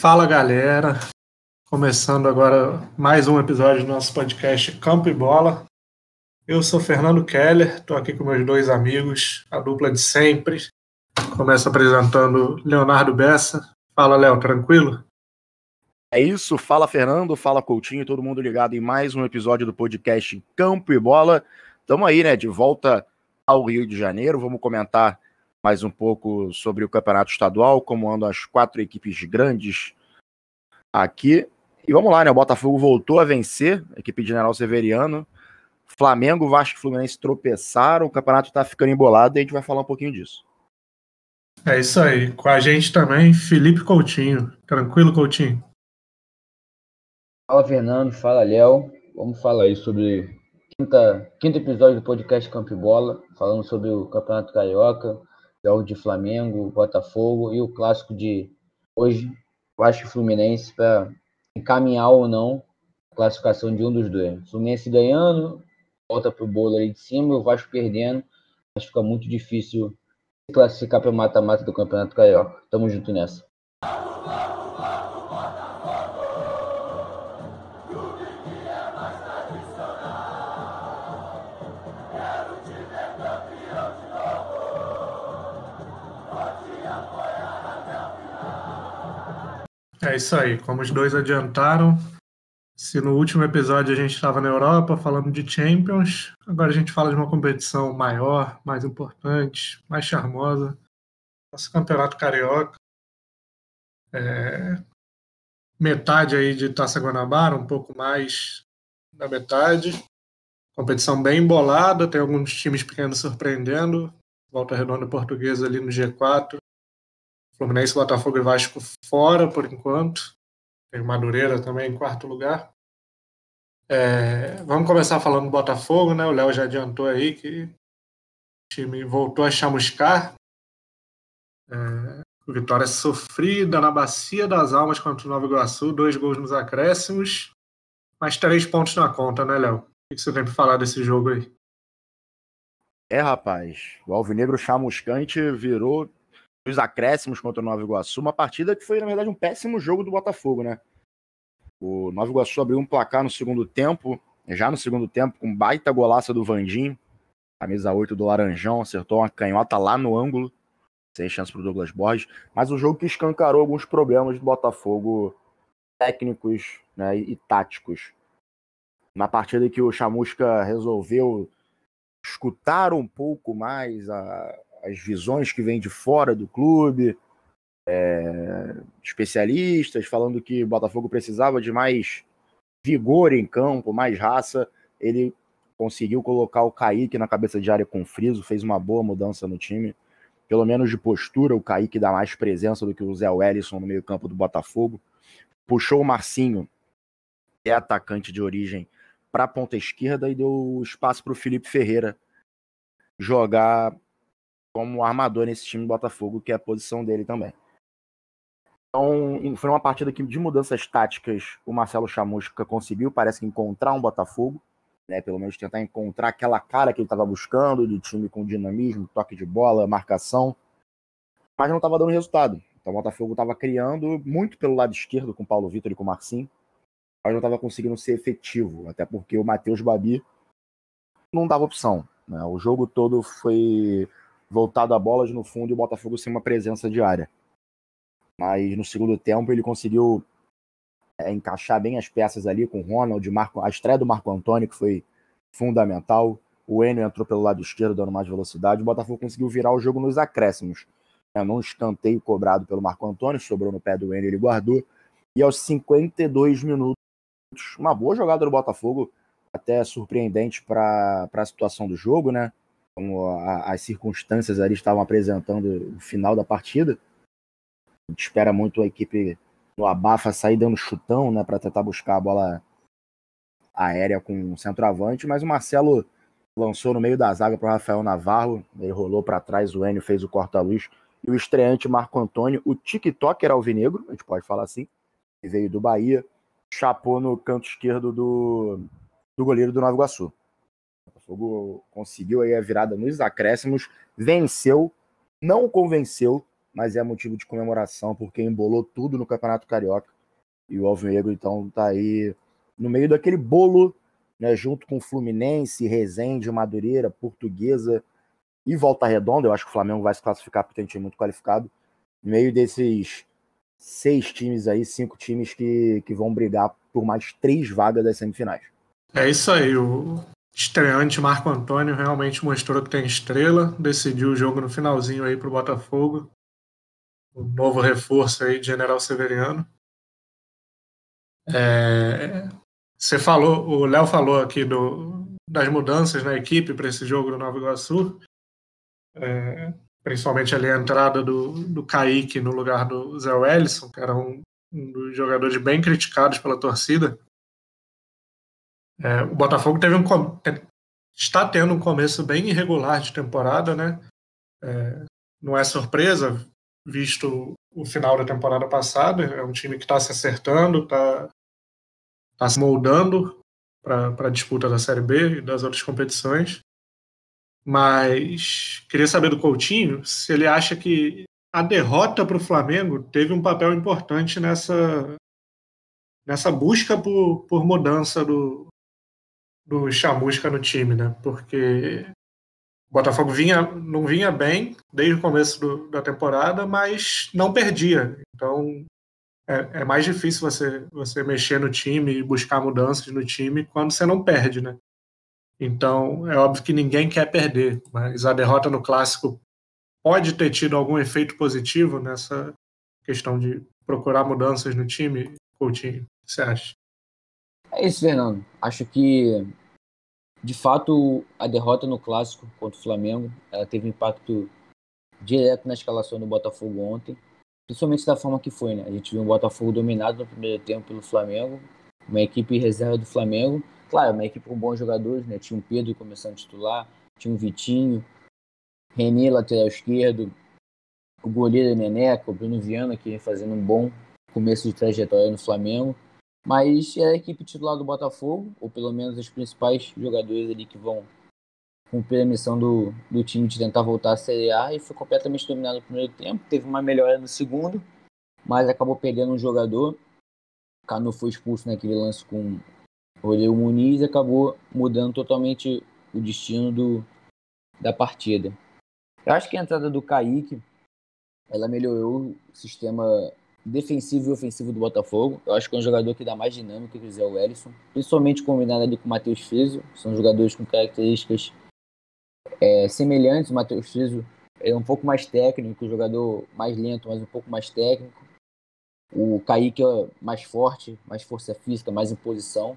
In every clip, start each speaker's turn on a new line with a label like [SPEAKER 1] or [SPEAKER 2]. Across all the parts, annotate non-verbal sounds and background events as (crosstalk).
[SPEAKER 1] Fala galera, começando agora mais um episódio do nosso podcast Campo e Bola. Eu sou Fernando Keller, estou aqui com meus dois amigos, a dupla de sempre. Começo apresentando Leonardo Bessa. Fala, Léo, tranquilo?
[SPEAKER 2] É isso, fala Fernando, fala Coutinho, todo mundo ligado em mais um episódio do podcast Campo e Bola. Estamos aí, né, de volta ao Rio de Janeiro. Vamos comentar mais um pouco sobre o campeonato estadual, como andam as quatro equipes grandes aqui. E vamos lá, né? O Botafogo voltou a vencer, a equipe de General Severiano. Flamengo, Vasco e Fluminense tropeçaram, o campeonato está ficando embolado e a gente vai falar um pouquinho disso.
[SPEAKER 1] É isso aí. Com a gente também, Felipe Coutinho. Tranquilo, Coutinho?
[SPEAKER 3] Fala, Fernando. Fala, Léo. Vamos falar aí sobre quinta, quinto episódio do podcast Campo e Bola, falando sobre o Campeonato Carioca, jogo de Flamengo, Botafogo e o clássico de hoje, Vasco e Fluminense, para encaminhar ou não a classificação de um dos dois. Fluminense ganhando, volta para o bolo ali de cima, o Vasco perdendo, mas fica muito difícil se classificar para o mata-mata do Campeonato Carioca. Tamo junto nessa.
[SPEAKER 1] É isso aí. Como os dois adiantaram, se no último episódio a gente estava na Europa falando de Champions, agora a gente fala de uma competição maior, mais importante, mais charmosa. Nosso campeonato carioca. É... Metade aí de Taça Guanabara, um pouco mais da metade. Competição bem embolada, tem alguns times pequenos surpreendendo. Volta Redonda Portuguesa ali no G4. Fluminense, Botafogo e Vasco fora por enquanto. Tem Madureira também em quarto lugar. É, vamos começar falando do Botafogo, né? O Léo já adiantou aí que o time voltou a chamuscar. É, vitória sofrida na Bacia das Almas contra o Nova Iguaçu, dois gols nos acréscimos, mais três pontos na conta, né, Léo? O que você tem para falar desse jogo aí?
[SPEAKER 2] É, rapaz, o Alvinegro chamuscante virou os acréscimos contra o Nova Iguaçu, uma partida que foi, na verdade, um péssimo jogo do Botafogo, né? O Nova Iguaçu abriu um placar no segundo tempo, já no segundo tempo, com baita golaça do Vandim, camisa 8 do Laranjão, acertou uma canhota lá no ângulo, sem chance para o Douglas Borges, mas o jogo que escancarou alguns problemas do Botafogo técnicos né, e, táticos. Na partida que o Chamusca resolveu escutar um pouco mais a, as visões que vêm de fora do clube, é, especialistas falando que o Botafogo precisava de mais vigor em campo, mais raça. Ele conseguiu colocar o Kaique na cabeça de área com friso, fez uma boa mudança no time. Pelo menos de postura, o Kaique dá mais presença do que o Zé Wellison no meio-campo do Botafogo. Puxou o Marcinho, que é atacante de origem, para a ponta esquerda e deu espaço para o Felipe Ferreira jogar como armador nesse time do Botafogo, que é a posição dele também. Então, foi uma partida que, de mudanças táticas, o Marcelo Chamusca conseguiu, parece que encontrar um Botafogo, né, pelo menos tentar encontrar aquela cara que ele estava buscando, de time com dinamismo, toque de bola, marcação, mas não estava dando resultado. Então, o Botafogo estava criando muito pelo lado esquerdo, com o Paulo Vitor e com o Marcinho, mas não estava conseguindo ser efetivo, até porque o Matheus Babi não dava opção. Né? O jogo todo foi voltado a bolas no fundo e o Botafogo sem uma presença de área. Mas no segundo tempo ele conseguiu é, encaixar bem as peças ali com o Ronald, Marco, a estreia do Marco Antônio, que foi fundamental. O Enio entrou pelo lado esquerdo, dando mais velocidade. O Botafogo conseguiu virar o jogo nos acréscimos. É, num escanteio cobrado pelo Marco Antônio, sobrou no pé do Enio, ele guardou. E aos 52 minutos, uma boa jogada do Botafogo, até surpreendente para a situação do jogo, né? Como a, as circunstâncias ali estavam apresentando o final da partida. A gente espera muito a equipe no abafa sair dando chutão, né, para tentar buscar a bola aérea com o centroavante, mas o Marcelo lançou no meio da zaga para o Rafael Navarro, ele rolou para trás, o Enio fez o corta-luz, e o estreante Marco Antônio, o TikToker alvinegro, a gente pode falar assim, que veio do Bahia, chapou no canto esquerdo do, do goleiro do Nova Iguaçu. Botafogo conseguiu aí a virada nos acréscimos, venceu, não convenceu, mas é motivo de comemoração porque embolou tudo no Campeonato Carioca. E o Alvinegro, então, tá aí no meio daquele bolo, né, junto com Fluminense, Resende, Madureira, Portuguesa e Volta Redonda. Eu acho que o Flamengo vai se classificar porque tem um time muito qualificado. No meio desses seis times aí, cinco times que, que vão brigar por mais três vagas das semifinais.
[SPEAKER 1] É isso aí. O estreante Marco Antônio realmente mostrou que tem estrela, decidiu o jogo no finalzinho aí para o Botafogo. O novo reforço aí de General Severiano. É, você falou, o Léo falou aqui do, das mudanças na equipe para esse jogo do Nova Iguaçu. É, principalmente ali a entrada do, do Kaique no lugar do Zé Wellison, que era um, um dos jogadores bem criticados pela torcida. É, o Botafogo teve um, está tendo um começo bem irregular de temporada, né? É, não é surpresa, visto o final da temporada passada. É um time que está se acertando, está tá se moldando para a disputa da Série B e das outras competições. Mas queria saber do Coutinho se ele acha que a derrota para o Flamengo teve um papel importante nessa, nessa busca por, por mudança do, do Chamusca no time, né? Porque o Botafogo vinha, não vinha bem desde o começo do, da temporada, mas não perdia. Então é, é, mais difícil você, você mexer no time e buscar mudanças no time quando você não perde, né? Então, é óbvio que ninguém quer perder, mas a derrota no clássico pode ter tido algum efeito positivo nessa questão de procurar mudanças no time, Coutinho? O que você acha?
[SPEAKER 3] É isso, Fernando. Acho que, de fato, a derrota no clássico contra o Flamengo ela teve impacto direto na escalação do Botafogo ontem, principalmente da forma que foi. Né? A gente viu o Botafogo dominado no primeiro tempo pelo Flamengo, uma equipe reserva do Flamengo Claro, uma equipe com bons jogadores, né? Tinha o Pedro começando a titular, tinha o Vitinho, René, lateral esquerdo, o goleiro Neneca, o Bruno Viana, que vem fazendo um bom começo de trajetória no Flamengo. Mas é a equipe titular do Botafogo, ou pelo menos os principais jogadores ali que vão cumprir a missão do, do time de tentar voltar à Série A e foi completamente dominado no primeiro tempo. Teve uma melhora no segundo, mas acabou perdendo um jogador. Cano foi expulso naquele lance com o Muniz acabou mudando totalmente o destino do, da partida. Eu acho que a entrada do Kaique ela melhorou o sistema defensivo e ofensivo do Botafogo. Eu acho que é um jogador que dá mais dinâmica que o Zé Wellison, principalmente combinado ali com o Matheus Friso. São jogadores com características é, semelhantes. O Matheus Friso é um pouco mais técnico, um jogador mais lento, mas um pouco mais técnico. O Kaique é mais forte, mais força física, mais imposição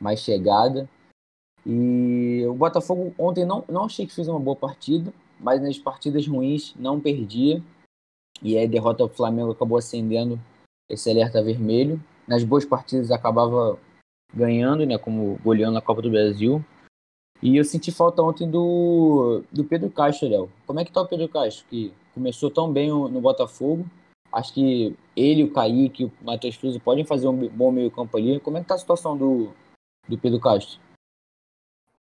[SPEAKER 3] mais chegada. E o Botafogo ontem não, não achei que fez uma boa partida, mas nas partidas ruins não perdia. E aí derrota do Flamengo acabou acendendo esse alerta vermelho. Nas boas partidas acabava ganhando, né, como goleando na Copa do Brasil. E eu senti falta ontem do, do Pedro Castro, Léo. Como é que tá o Pedro Castro, que começou tão bem no Botafogo? Acho que ele, o Kaique, o Matheus Cruz podem fazer um bom meio campo ali. Como é que tá a situação do, do Pedro Castro?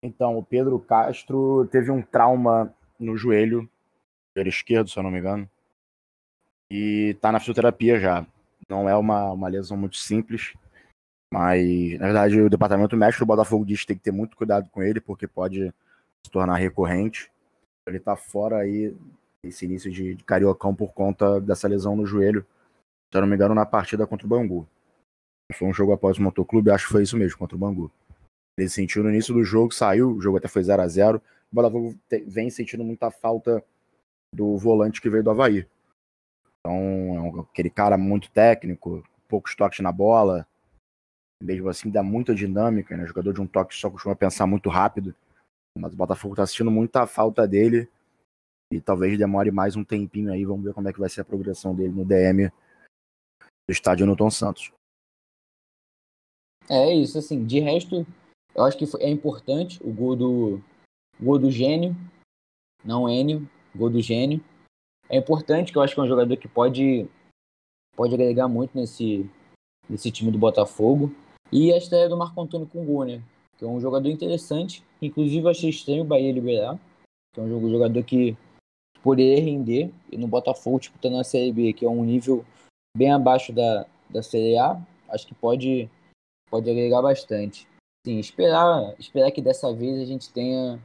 [SPEAKER 2] Então, o Pedro Castro teve um trauma no joelho, joelho esquerdo, se eu não me engano, e tá na fisioterapia já. Não é uma, uma lesão muito simples, mas na verdade o departamento médico do Botafogo diz que tem que ter muito cuidado com ele, porque pode se tornar recorrente. Ele tá fora aí esse início de, de cariocão por conta dessa lesão no joelho, se eu não me engano, na partida contra o Bangu. Foi um jogo após o motoclube, acho que foi isso mesmo, contra o Bangu. Ele sentiu no início do jogo, saiu, o jogo até foi 0 a 0 O Botafogo vem sentindo muita falta do volante que veio do Havaí. Então, é um, aquele cara muito técnico, poucos toques na bola, mesmo assim dá muita dinâmica, né? O jogador de um toque só costuma pensar muito rápido. Mas o Botafogo tá sentindo muita falta dele e talvez demore mais um tempinho aí. Vamos ver como é que vai ser a progressão dele no DM do estádio Newton Santos.
[SPEAKER 3] É isso, assim, de resto, eu acho que é importante o gol do, gol do gênio, não Enio, gol do gênio. É importante, que eu acho que é um jogador que pode, pode agregar muito nesse, nesse time do Botafogo. E a estreia do Marco Antônio gol, né? Que é um jogador interessante. Inclusive, eu achei estranho o Bahia liberar. Que é um jogador que poderia render e no Botafogo disputando a Série B, que é um nível bem abaixo da, da Série A, acho que pode, pode agregar bastante. Sim, esperar, esperar que dessa vez a gente tenha,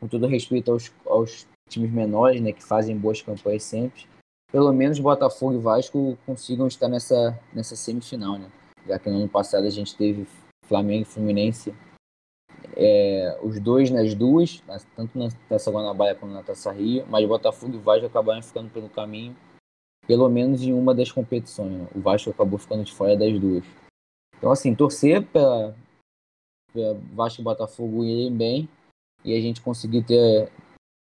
[SPEAKER 3] com todo respeito aos, aos times menores, né, que fazem boas campanhas sempre, pelo menos Botafogo e Vasco consigam estar nessa, nessa semifinal, né? Já que no ano passado a gente teve Flamengo e Fluminense, é, os dois nas duas, tanto na Taça Guanabara quanto na Taça Rio, mas Botafogo e Vasco acabaram ficando pelo caminho, pelo menos em uma das competições. Né? O Vasco acabou ficando de fora das duas. Então, assim, torcer para Vasco e Botafogo irem bem e a gente conseguir ter,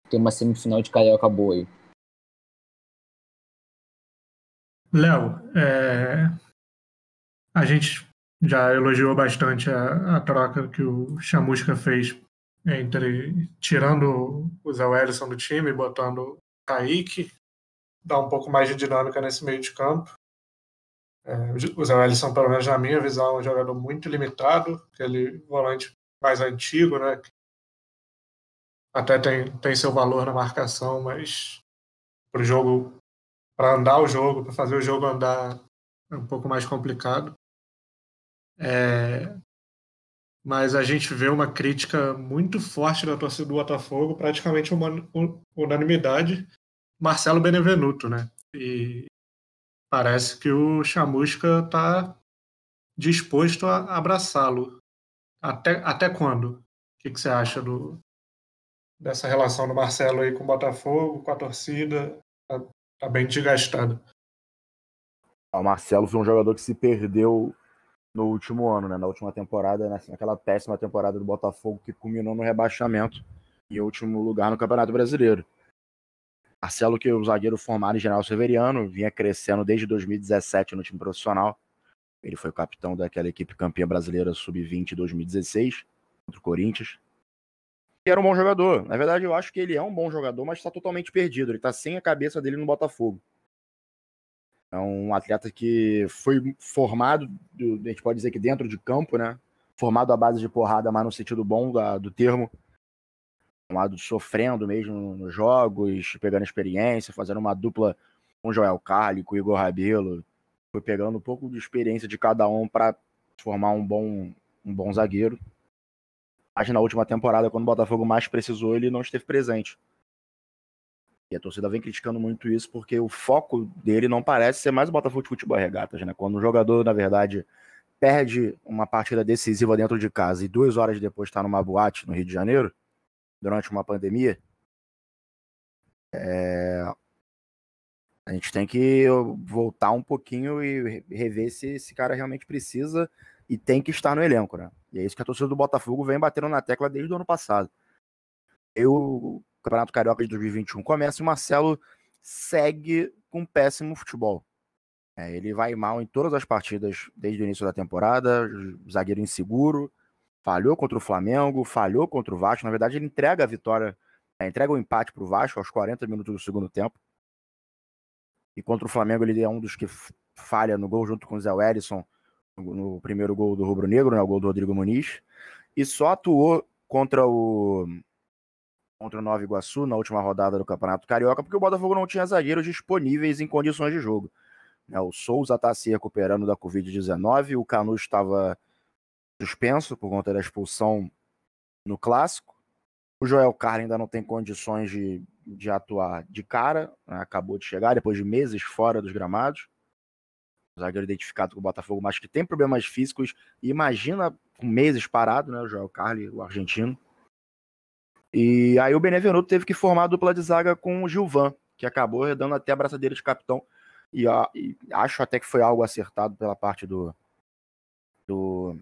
[SPEAKER 3] ter uma semifinal de carioca boa aí.
[SPEAKER 1] Léo, é... a gente já elogiou bastante a, a troca que o Chamusca fez entre tirando o Zé Wellison do time e botando o Kaique, dá um pouco mais de dinâmica nesse meio de campo. É, o Zé Wellison, pelo menos na minha visão, é um jogador muito limitado, aquele volante mais antigo, né? Até tem, tem seu valor na marcação, mas para o jogo, para andar o jogo, para fazer o jogo andar, é um pouco mais complicado. É, mas a gente vê uma crítica muito forte da torcida do Botafogo, praticamente uma unanimidade, Marcelo Benevenuto, né? E parece que o Chamusca está disposto a abraçá-lo. Até, até quando? O que, que você acha do, dessa relação do Marcelo aí com o Botafogo, com a torcida? Está tá bem desgastado.
[SPEAKER 2] O Marcelo foi um jogador que se perdeu no último ano, né? Na última temporada, naquela péssima temporada do Botafogo que culminou no rebaixamento e último lugar no Campeonato Brasileiro. Marcelo, que é o zagueiro formado em General Severiano, vinha crescendo desde 2017 no time profissional. Ele foi capitão daquela equipe campeã brasileira sub-20 2016 contra o Corinthians. Era um bom jogador. Na verdade, eu acho que ele é um bom jogador, mas está totalmente perdido. Ele está sem a cabeça dele no Botafogo. É um atleta que foi formado, a gente pode dizer que dentro de campo, né? Formado à base de porrada, mas no sentido bom da, do termo. Formado sofrendo mesmo nos jogos, pegando experiência, fazendo uma dupla com Joel Carli, com Igor Rabelo. Foi pegando um pouco de experiência de cada um para formar um bom, um bom zagueiro. Mas na última temporada, quando o Botafogo mais precisou, ele não esteve presente. E a torcida vem criticando muito isso porque o foco dele não parece ser mais o Botafogo de futebol regatas, né? Quando um jogador, na verdade, perde uma partida decisiva dentro de casa e duas horas depois está numa boate no Rio de Janeiro, durante uma pandemia, é... a gente tem que voltar um pouquinho e rever se esse cara realmente precisa e tem que estar no elenco, né? E é isso que a torcida do Botafogo vem batendo na tecla desde o ano passado. Eu Campeonato Carioca de 2021 começa e o Marcelo segue com péssimo futebol. É, ele vai mal em todas as partidas desde o início da temporada, zagueiro inseguro, falhou contra o Flamengo, falhou contra o Vasco. Na verdade, ele entrega a vitória, é, entrega o empate para o Vasco aos 40 minutos do segundo tempo. E contra o Flamengo, ele é um dos que falha no gol junto com o Zé Wellison, no, primeiro gol do Rubro Negro, né, o gol do Rodrigo Muniz. E só atuou contra o contra o Nova Iguaçu na última rodada do Campeonato Carioca, porque o Botafogo não tinha zagueiros disponíveis em condições de jogo. Né, o Souza está se recuperando da Covid-19, o Canu estava suspenso por conta da expulsão no Clássico. O Joel Carlos ainda não tem condições de, de atuar de cara, né, acabou de chegar depois de meses fora dos gramados. Zagueiro identificado com o Botafogo, mas que tem problemas físicos. Imagina com meses parado, né? O Joel Carli, o argentino. E aí o Benevenuto teve que formar a dupla de zaga com o Gilvan, que acabou dando até a braçadeira de capitão. E, e, acho até que foi algo acertado pela parte do, do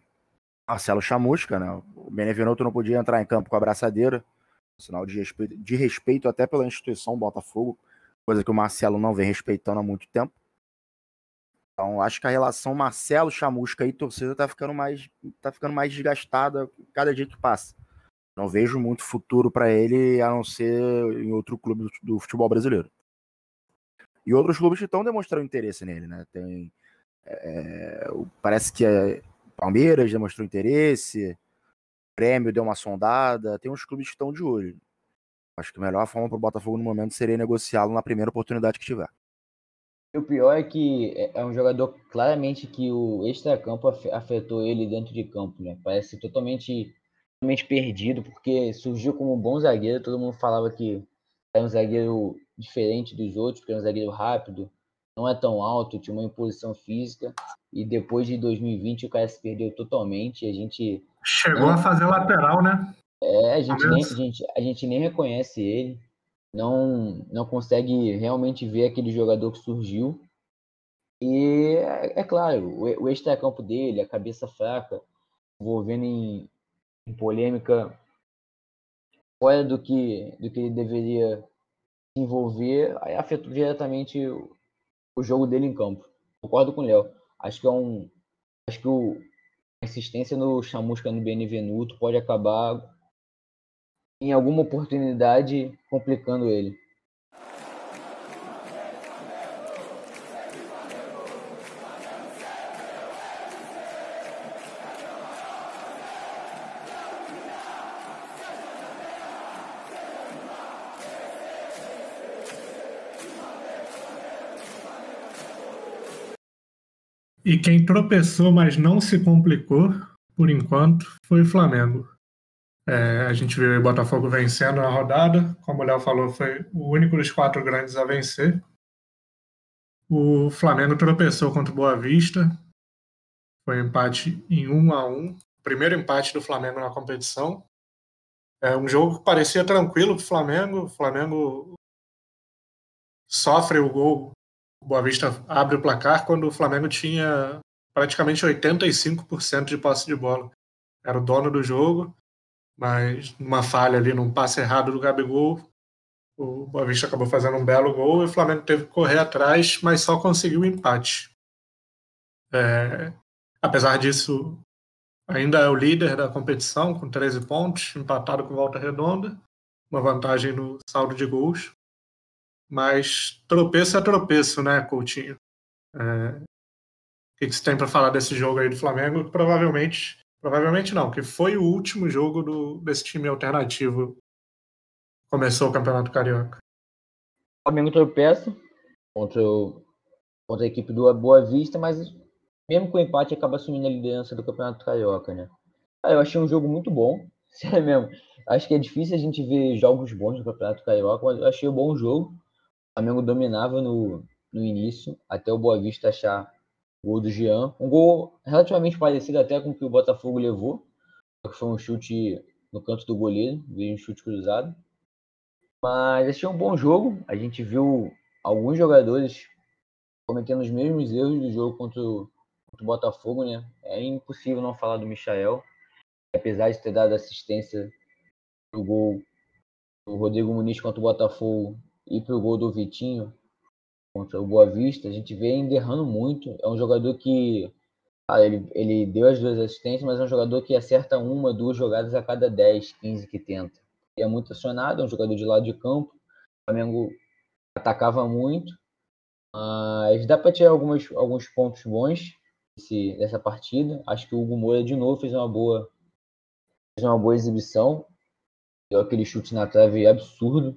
[SPEAKER 2] Marcelo Chamusca, né? O Benevenuto não podia entrar em campo com a braçadeira, sinal de respeito, de respeito até pela instituição Botafogo, coisa que o Marcelo não vem respeitando há muito tempo. Então, acho que a relação Marcelo, Chamusca e torcida tá ficando mais, tá ficando mais desgastada cada dia que passa. Não vejo muito futuro para ele a não ser em outro clube do futebol brasileiro. E outros clubes estão demonstrando interesse nele, né? Tem, é, parece que é, Palmeiras demonstrou interesse, Prêmio deu uma sondada, tem uns clubes que estão de olho. Acho que a melhor forma para o Botafogo no momento seria negociá-lo na primeira oportunidade que tiver.
[SPEAKER 3] O pior é que é, é um jogador claramente que o extra-campo afetou ele dentro de campo, né? Parece totalmente, totalmente perdido, porque surgiu como um bom zagueiro, todo mundo falava que era um zagueiro diferente dos outros, porque era um zagueiro rápido, não é tão alto, tinha uma imposição física, e depois de 2020 o cara se perdeu totalmente, a gente...
[SPEAKER 1] Chegou a fazer lateral, né?
[SPEAKER 3] É, a gente, nem, a, gente, a gente nem reconhece ele não, não consegue realmente ver aquele jogador que surgiu. E é, é claro, o, o extra-campo dele, a cabeça fraca, envolvendo em, em, polêmica fora do que, do que ele deveria se envolver, aí afetou diretamente o, o jogo dele em campo. Concordo com o Léo. Acho que é um. Acho que o, a insistência no Chamusca no Benevenuto pode acabar em alguma oportunidade complicando ele.
[SPEAKER 1] E quem tropeçou, mas não se complicou, por enquanto, foi o Flamengo. É, a gente viu o Botafogo vencendo a rodada. Como o Léo falou, foi o único dos quatro grandes a vencer. O Flamengo tropeçou contra o Boa Vista. Foi um empate em 1 a 1 Primeiro empate do Flamengo na competição. É um jogo que parecia tranquilo para o Flamengo. O Flamengo sofre o gol. O Boa Vista abre o placar quando o Flamengo tinha praticamente 85% de posse de bola. Era o dono do jogo mas numa falha ali, num passe errado do Gabigol, o Boa Vista acabou fazendo um belo gol e o Flamengo teve que correr atrás, mas só conseguiu o empate. É, apesar disso, ainda é o líder da competição, com 13 pontos, empatado com Volta Redonda, uma vantagem no saldo de gols. Mas tropeço é tropeço, né, Coutinho? É, o que você tem para falar desse jogo aí do Flamengo? Provavelmente Provavelmente não, que foi o último jogo do, desse time alternativo. Começou o Campeonato Carioca.
[SPEAKER 3] O Flamengo tropeça contra, o, contra a equipe do Boa Vista, mas mesmo com o empate acaba assumindo a liderança do Campeonato Carioca, né? Ah, eu achei um jogo muito bom, (laughs) sério mesmo. Acho que é difícil a gente ver jogos bons no Campeonato Carioca, mas eu achei um bom jogo. O Flamengo dominava no, no início, até o Boa Vista achar gol do Jean. Um gol relativamente parecido até com o que o Botafogo levou, que foi um chute no canto do goleiro, veio um chute cruzado. Mas achei um bom jogo. A gente viu alguns jogadores cometendo os mesmos erros do jogo contra o, contra o Botafogo, né? É impossível não falar do Michael, apesar de ter dado assistência pro gol do Rodrigo Muniz contra o Botafogo e pro gol do Vitinho, contra o Boa Vista, a gente vê ele errando muito. É um jogador que ah, ele, ele deu as duas assistências, mas é um jogador que acerta uma, duas jogadas a cada 10, 15 que tenta. E é muito acionado, é um jogador de lado de campo. O Flamengo atacava muito. Mas dá para tirar algumas, alguns pontos bons desse, dessa partida. Acho que o Hugo Moura, de novo, fez uma boa, fez uma boa exibição. Deu aquele chute na trave absurdo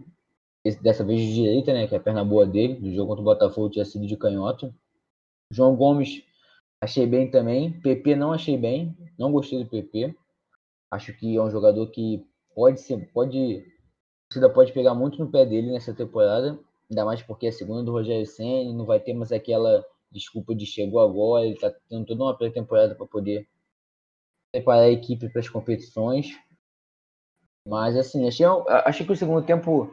[SPEAKER 3] dessa vez de direita, né, que é a perna boa dele, do jogo contra o Botafogo tinha sido de canhoto. João Gomes achei bem também, PP não achei bem, não gostei do PP. Acho que é um jogador que pode ser, pode, a torcida pode pegar muito no pé dele nessa temporada, ainda mais porque é a segunda do Rogério Senna, não vai ter mais aquela desculpa de chegou agora, ele está tendo toda uma pré-temporada para poder preparar a equipe para as competições. Mas assim, achei, achei que o segundo tempo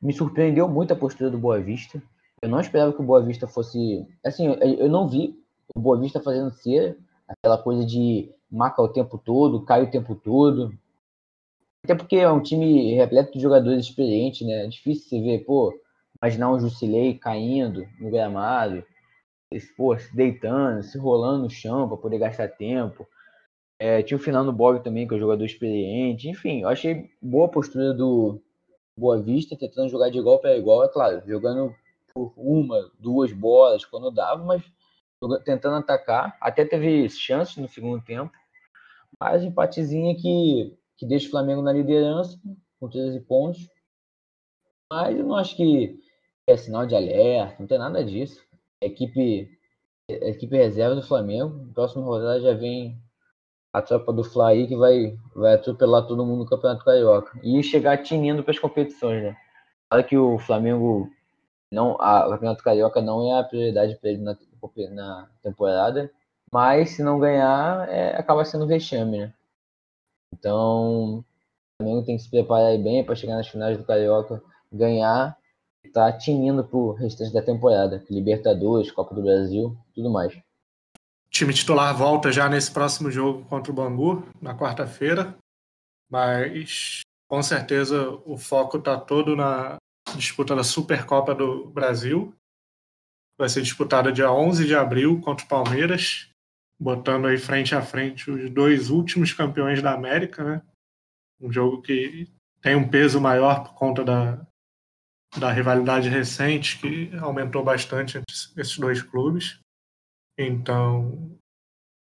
[SPEAKER 3] me surpreendeu muito a postura do Boa Vista. Eu não esperava que o Boa Vista fosse. Assim, eu não vi o Boa Vista fazendo ser aquela coisa de marca o tempo todo, cai o tempo todo. Até porque é um time repleto de jogadores experientes, né? É difícil você ver, pô, imaginar um Jusilei caindo no gramado, pô, se deitando, se rolando no chão para poder gastar tempo. É, tinha o Fernando Bob também, que é um jogador experiente. Enfim, eu achei boa a postura do, Boa Vista, tentando jogar de igual para igual, é claro, jogando por uma, duas bolas quando dava, mas tentando atacar. Até teve chances no segundo tempo, mas empatezinho que, que deixa o Flamengo na liderança, com 13 pontos. Mas eu não acho que é sinal de alerta, não tem nada disso. A equipe, a equipe reserva do Flamengo, próxima rodada já vem a tropa do aí que vai, vai atropelar todo mundo no Campeonato Carioca. E chegar tinindo para as competições, né? Claro que o Flamengo não, a, o Campeonato Carioca não é a prioridade para ele na, na, temporada, mas se não ganhar, é, acaba sendo vexame, né? Então, o Flamengo tem que se preparar bem para chegar nas finais do Carioca, ganhar tá tinindo pro restante da temporada. Libertadores, Copa do Brasil, tudo mais.
[SPEAKER 1] Time titular volta já nesse próximo jogo contra o Bangu, na quarta-feira, mas com certeza o foco está todo na disputa da Supercopa do Brasil. Vai ser disputada dia 11 de abril contra o Palmeiras, botando aí frente a frente os dois últimos campeões da América, né? Um jogo que tem um peso maior por conta da, da rivalidade recente, que aumentou bastante entre esses dois clubes. Então,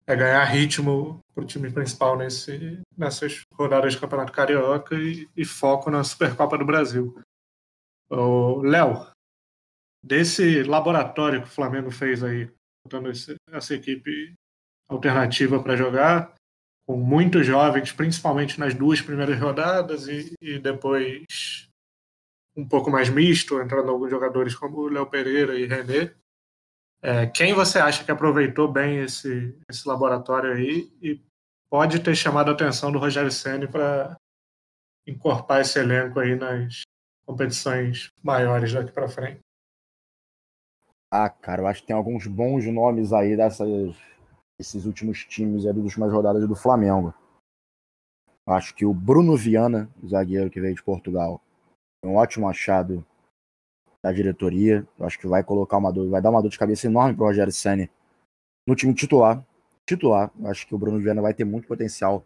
[SPEAKER 1] é ganhar ritmo para o time principal nesse, nessas rodadas de Campeonato Carioca e, e foco na Supercopa do Brasil. Léo, desse laboratório que o Flamengo fez aí, botando essa equipe alternativa para jogar, com muitos jovens, principalmente nas duas primeiras rodadas, e, e depois um pouco mais misto, entrando alguns jogadores como Léo Pereira e René. É, quem você acha que aproveitou bem esse, esse laboratório aí e pode ter chamado a atenção do Rogério Ceni para incorporar esse elenco aí nas competições maiores daqui para frente?
[SPEAKER 2] Ah, cara, eu acho que tem alguns bons nomes aí dessas, desses últimos times aí, das últimas rodadas do Flamengo. Eu acho que o Bruno Viana, zagueiro que veio de Portugal, um ótimo achado da diretoria. Eu acho que vai colocar uma dor, vai dar uma dor de cabeça enorme para o Rogério Senna no time titular. Titular, eu acho que o Bruno Viana vai ter muito potencial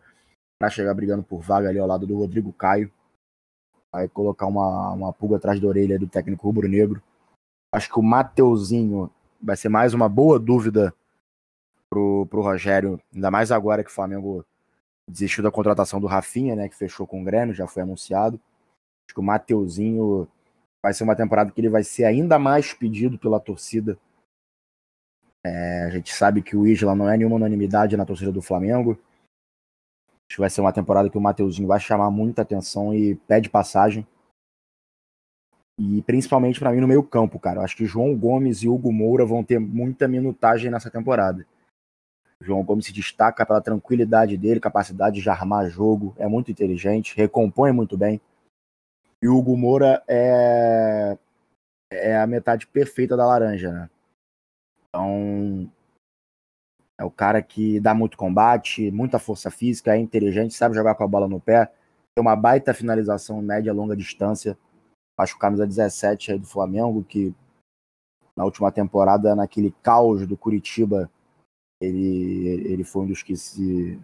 [SPEAKER 2] para chegar brigando por vaga ali ao lado do Rodrigo Caio. Vai colocar uma, uma pulga atrás da orelha do técnico rubro-negro. Acho que o Mateuzinho vai ser mais uma boa dúvida pro, pro Rogério, ainda mais agora que o Flamengo desistiu da contratação do Rafinha, né, que fechou com o Grêmio, já foi anunciado. Acho que o Mateuzinho vai ser uma temporada que ele vai ser ainda mais pedido pela torcida. É, a gente sabe que o Isla não é nenhuma unanimidade na torcida do Flamengo. Acho que vai ser uma temporada que o Mateuzinho vai chamar muita atenção e pede passagem. E principalmente para mim no meio campo, cara. Eu acho que João Gomes e Hugo Moura vão ter muita minutagem nessa temporada. João Gomes se destaca pela tranquilidade dele, capacidade de armar jogo, é muito inteligente, recompõe muito bem. E o Hugo Moura é, é a metade perfeita da laranja, né? Então, é o cara que dá muito combate, muita força física, é inteligente, sabe jogar com a bola no pé, tem uma baita finalização média longa distância. Acho que o camisa 17 aí do Flamengo, que na última temporada, naquele caos do Curitiba, ele, ele foi um dos que se,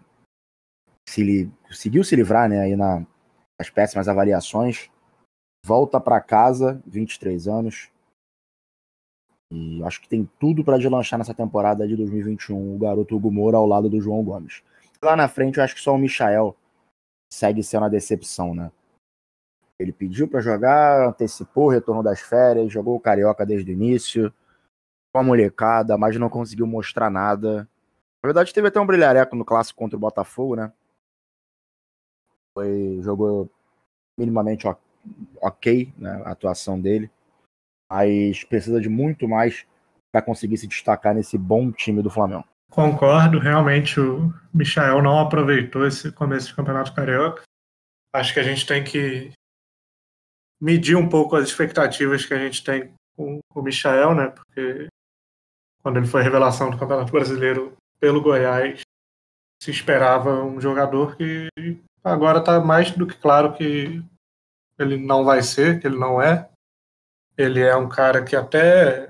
[SPEAKER 2] se conseguiu se livrar né, aí na, nas péssimas avaliações volta para casa, 23 anos. E acho que tem tudo para deslanchar nessa temporada de 2021, o garoto Hugo Moura ao lado do João Gomes. Lá na frente, eu acho que só o Michael segue sendo a decepção, né? Ele pediu para jogar, antecipou o retorno das férias, jogou o Carioca desde o início, com a molecada, mas não conseguiu mostrar nada. Na verdade, teve até um brilhareco no clássico contra o Botafogo, né? Foi, jogou minimamente ok ok né, a atuação dele, mas precisa de muito mais para conseguir se destacar nesse bom time do Flamengo.
[SPEAKER 1] Concordo, realmente o Michael não aproveitou esse começo de campeonato carioca. Acho que a gente tem que medir um pouco as expectativas que a gente tem com o Michael, né? Porque quando ele foi revelação do Campeonato Brasileiro pelo Goiás, se esperava um jogador que agora está mais do que claro que ele não vai ser, ele não é. Ele é um cara que até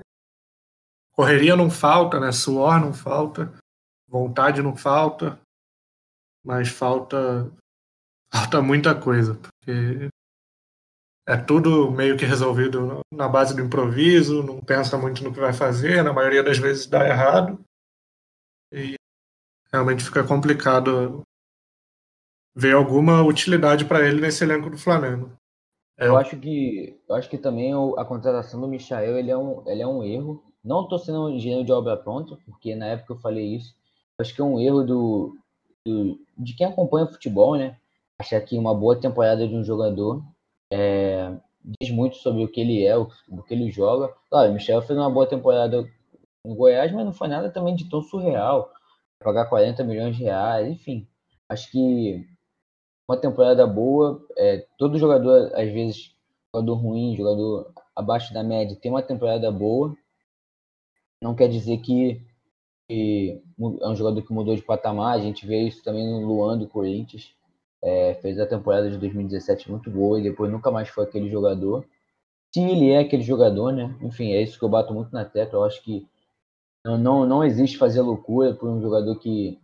[SPEAKER 1] correria não falta, né? Suor não falta, vontade não falta, mas falta falta muita coisa, porque é tudo meio que resolvido na base do improviso, não pensa muito no que vai fazer, na maioria das vezes dá errado. E realmente fica complicado ver alguma utilidade para ele nesse elenco do Flamengo.
[SPEAKER 3] É, eu acho que eu acho que também a contratação do Michael ele é um, ele é um erro. Não estou sendo um engenheiro de obra pronta, porque na época eu falei isso. Acho que é um erro do, do de quem acompanha o futebol, né? Achar que uma boa temporada de um jogador é, diz muito sobre o que ele é, o, o que ele joga. Claro, o Michel fez uma boa temporada no Goiás, mas não foi nada também de tão surreal. Pagar 40 milhões de reais, enfim. Acho que uma temporada boa, é, todo jogador, às vezes, jogador ruim, jogador abaixo da média, tem uma temporada boa. Não quer dizer que, que é um jogador que mudou de patamar. A gente vê isso também no Luan do Corinthians. É, fez a temporada de 2017 muito boa e depois nunca mais foi aquele jogador. Se ele é aquele jogador, né? Enfim, é isso que eu bato muito na tecla. Eu acho que não, não, não existe fazer loucura por um jogador que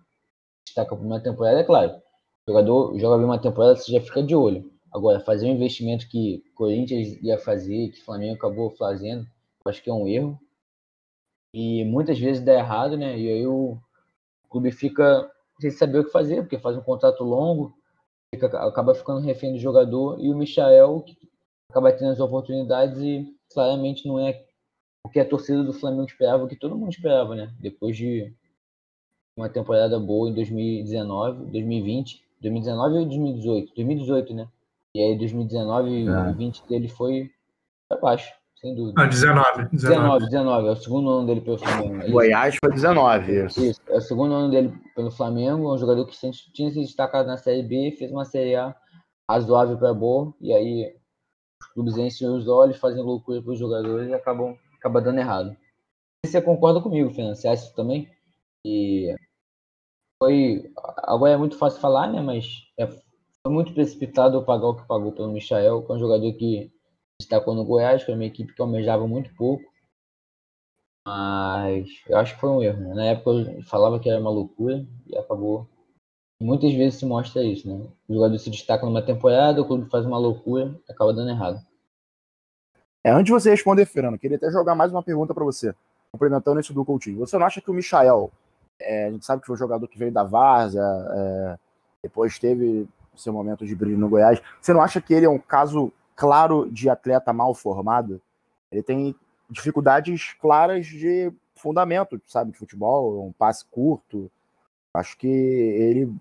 [SPEAKER 3] destaca por uma temporada. É claro, jogador joga bem uma temporada, você já fica de olho. Agora, fazer um investimento que Corinthians ia fazer, que Flamengo acabou fazendo, acho que é um erro. E muitas vezes dá errado, né? E aí o clube fica sem saber o que fazer, porque faz um contrato longo, fica, acaba ficando refém do jogador e o Michael acaba tendo as oportunidades e claramente não é o que a torcida do Flamengo esperava, o que todo mundo esperava, né? Depois de uma temporada boa em 2019, 2020, 2019 ou 2018? 2018, né? E aí 2019 e 2020 é. dele foi para baixo sem dúvida.
[SPEAKER 1] Ah, 19,
[SPEAKER 3] 19. 19, É o segundo ano dele pelo Flamengo.
[SPEAKER 2] É Goiás foi 19,
[SPEAKER 3] isso. isso. É o segundo ano dele pelo Flamengo. É um jogador que tinha se destacado na Série B, fez uma Série A razoável para boa. E aí os clubes enchem os olhos, fazem loucura para os jogadores e acabam, acabam dando errado. Você concorda comigo, Fernando? Você acha isso também? E foi. Agora é muito fácil falar, né? Mas é, foi muito precipitado pagar o que pagou pelo Michael, que é um jogador que destacou no Goiás, foi uma equipe que almejava muito pouco. Mas eu acho que foi um erro. Né? Na época eu falava que era uma loucura e acabou. Muitas vezes se mostra isso, né? O jogador se destaca numa temporada, o clube faz uma loucura acaba dando errado.
[SPEAKER 2] É, antes de você responder, Fernando, queria até jogar mais uma pergunta para você, complementando isso do Coutinho. Você não acha que o Michael, é, a gente sabe que foi um jogador que veio da Várzea, é, depois teve seu momento de brilho no Goiás, você não acha que ele é um caso claro de atleta mal formado. Ele tem dificuldades claras de fundamento, sabe, de futebol, um passe curto. Acho que ele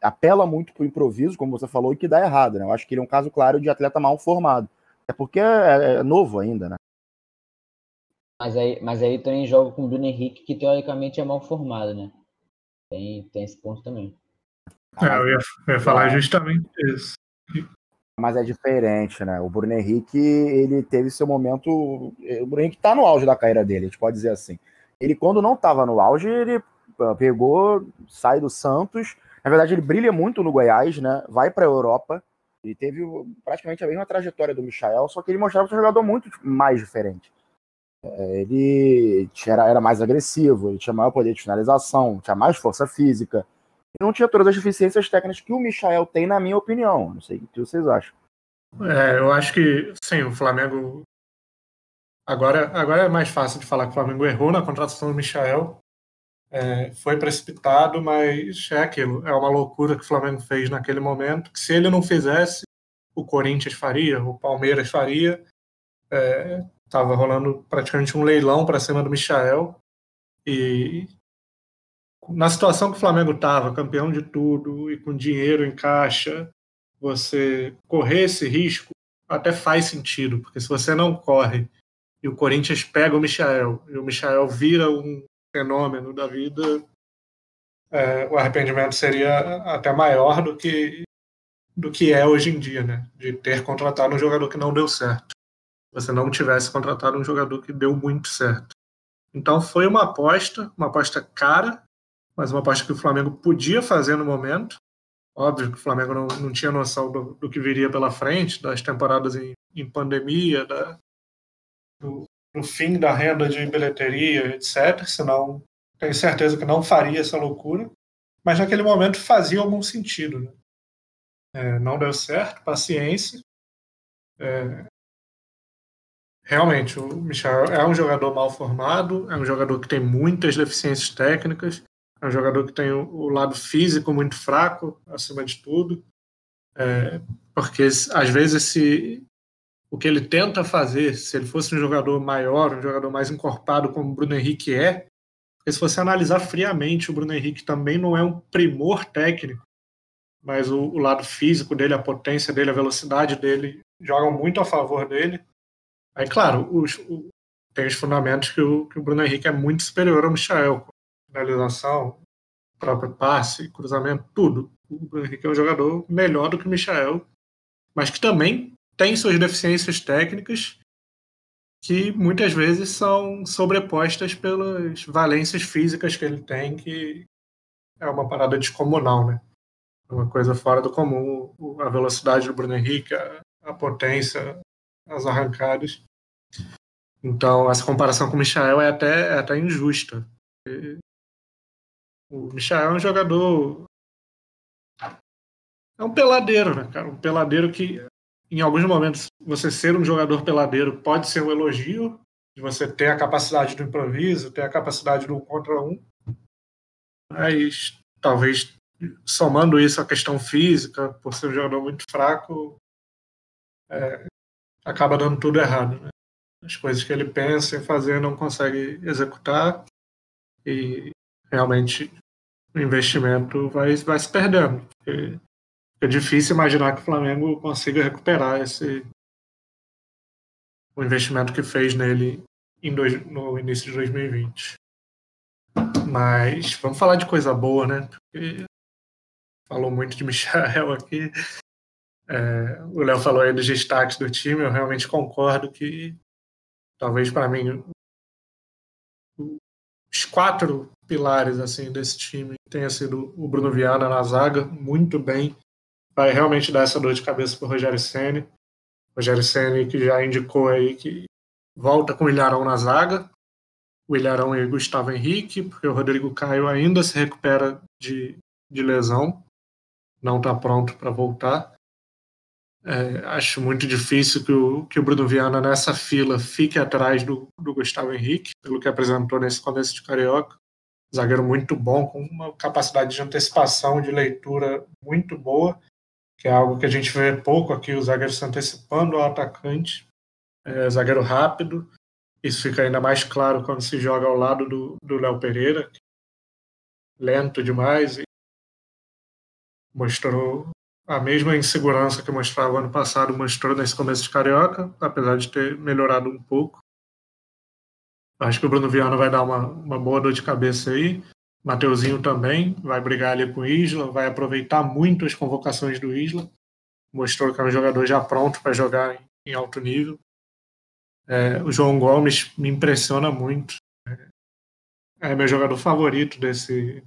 [SPEAKER 2] apela muito para o improviso, como você falou, e que dá errado, né? Eu acho que ele é um caso claro de atleta mal formado. É porque é, é novo ainda, né?
[SPEAKER 3] Mas aí, mas aí também joga com o Bruno Henrique, que teoricamente é mal formado, né? Tem, tem esse ponto também.
[SPEAKER 1] É, eu ia, eu ia falar justamente isso
[SPEAKER 2] mas é diferente, né? O Bruno Henrique, ele teve seu momento. O Bruno Henrique tá no auge da carreira dele, a gente pode dizer assim. Ele, quando não tava no auge, ele ah, pegou, sai do Santos. Na verdade, ele brilha muito no Goiás, né? Vai pra Europa. Ele teve praticamente a mesma trajetória do Michael, só que ele mostrava um jogador muito mais diferente. É, ele era, era mais agressivo, ele tinha maior poder de finalização, tinha mais força física não tinha todas as deficiências técnicas que o Michael tem, na minha opinião. Não sei o que vocês acham.
[SPEAKER 1] É, eu acho que, sim, o Flamengo. Agora, agora é mais fácil de falar que o Flamengo errou na contratação do Michael. É, foi precipitado, mas é aquilo. É uma loucura que o Flamengo fez naquele momento. Que se ele não fizesse, o Corinthians faria, o Palmeiras faria. Estava é, rolando praticamente um leilão para cima do Michael. E na situação que o Flamengo estava, campeão de tudo e com dinheiro em caixa, você correr esse risco até faz sentido, porque se você não corre e o Corinthians pega o Michael e o Michael vira um fenômeno da vida, é, o arrependimento seria até maior do que do que é hoje em dia, né? De ter contratado um jogador que não deu certo. Você não tivesse contratado um jogador que deu muito certo. Então foi uma aposta, uma aposta cara, mas uma parte que o Flamengo podia fazer no momento. Óbvio que o Flamengo não, não tinha noção do, do que viria pela frente, das temporadas em, em pandemia, da, do, do, fim da renda de bilheteria, etc. Senão, tenho certeza que não faria essa loucura. Mas naquele momento fazia algum sentido. Né? É, não deu certo, paciência. É, realmente, o Michel é um jogador mal formado, é um jogador que tem muitas deficiências técnicas, é um jogador que tem o, lado físico muito fraco, acima de tudo. É, porque às vezes esse, o que ele tenta fazer, se ele fosse um jogador maior, um jogador mais encorpado como o Bruno Henrique é, porque se você analisar friamente, o Bruno Henrique também não é um primor técnico, mas o, o lado físico dele, a potência dele, a velocidade dele jogam muito a favor dele. Aí, claro, os, o, tem os fundamentos que o, que o Bruno Henrique é muito superior ao Michel, finalização, próprio passe, cruzamento, tudo. O Bruno Henrique é um jogador melhor do que o Michel, mas que também tem suas deficiências técnicas que muitas vezes são sobrepostas pelas valências físicas que ele tem, que é uma parada descomunal, né? Uma coisa fora do comum, a velocidade do Bruno Henrique, a potência, as arrancadas. Então, essa comparação com o Michael é até, é até injusta. O Michael é um jogador. É um peladeiro, né, cara? Um peladeiro que em alguns momentos, você ser um jogador peladeiro pode ser um elogio, de você ter a capacidade do improviso, ter a capacidade do um contra um. Mas talvez somando isso à questão física, por ser um jogador muito fraco, é, acaba dando tudo errado. Né? As coisas que ele pensa em fazer não consegue executar e realmente o investimento vai, vai se perdendo. É difícil imaginar que o Flamengo consiga recuperar esse o investimento que fez nele dois, no início de 2020. Mas vamos falar de coisa boa, né? Porque falou muito de Michel (laughs) aqui. É, o Léo falou aí dos destaques do time. Eu realmente concordo que talvez para mim os quatro pilares assim desse time tenha sido o Bruno Viana na zaga, muito bem vai realmente dar essa dor de cabeça para o Rogério Senni. Rogério Senni que já indicou aí que volta com o Ilharão na zaga, o Ilharão e Gustavo Henrique, porque o Rodrigo Caio ainda se recupera de, de lesão, não está pronto para voltar. É, acho muito difícil que o, que o Bruno Viana nessa fila fique atrás do, do Gustavo Henrique, pelo que apresentou nesse começo de Carioca. Zagueiro muito bom, com uma capacidade de antecipação, de leitura muito boa que é algo que a gente vê pouco aqui, o zagueiro se antecipando ao atacante, é, zagueiro rápido. Isso fica ainda mais claro quando se joga ao lado do Léo Pereira, lento demais e mostrou a mesma insegurança que mostrava ano passado, mostrou nesse começo de Carioca, apesar de ter melhorado um pouco. Acho que o Bruno Viana vai dar uma, uma boa dor de cabeça aí. Mateuzinho também vai brigar ali com o Isla, vai aproveitar muito as convocações do Isla. Mostrou que é um jogador já pronto para jogar em alto nível. É, o João Gomes me impressiona muito. É meu jogador favorito desse,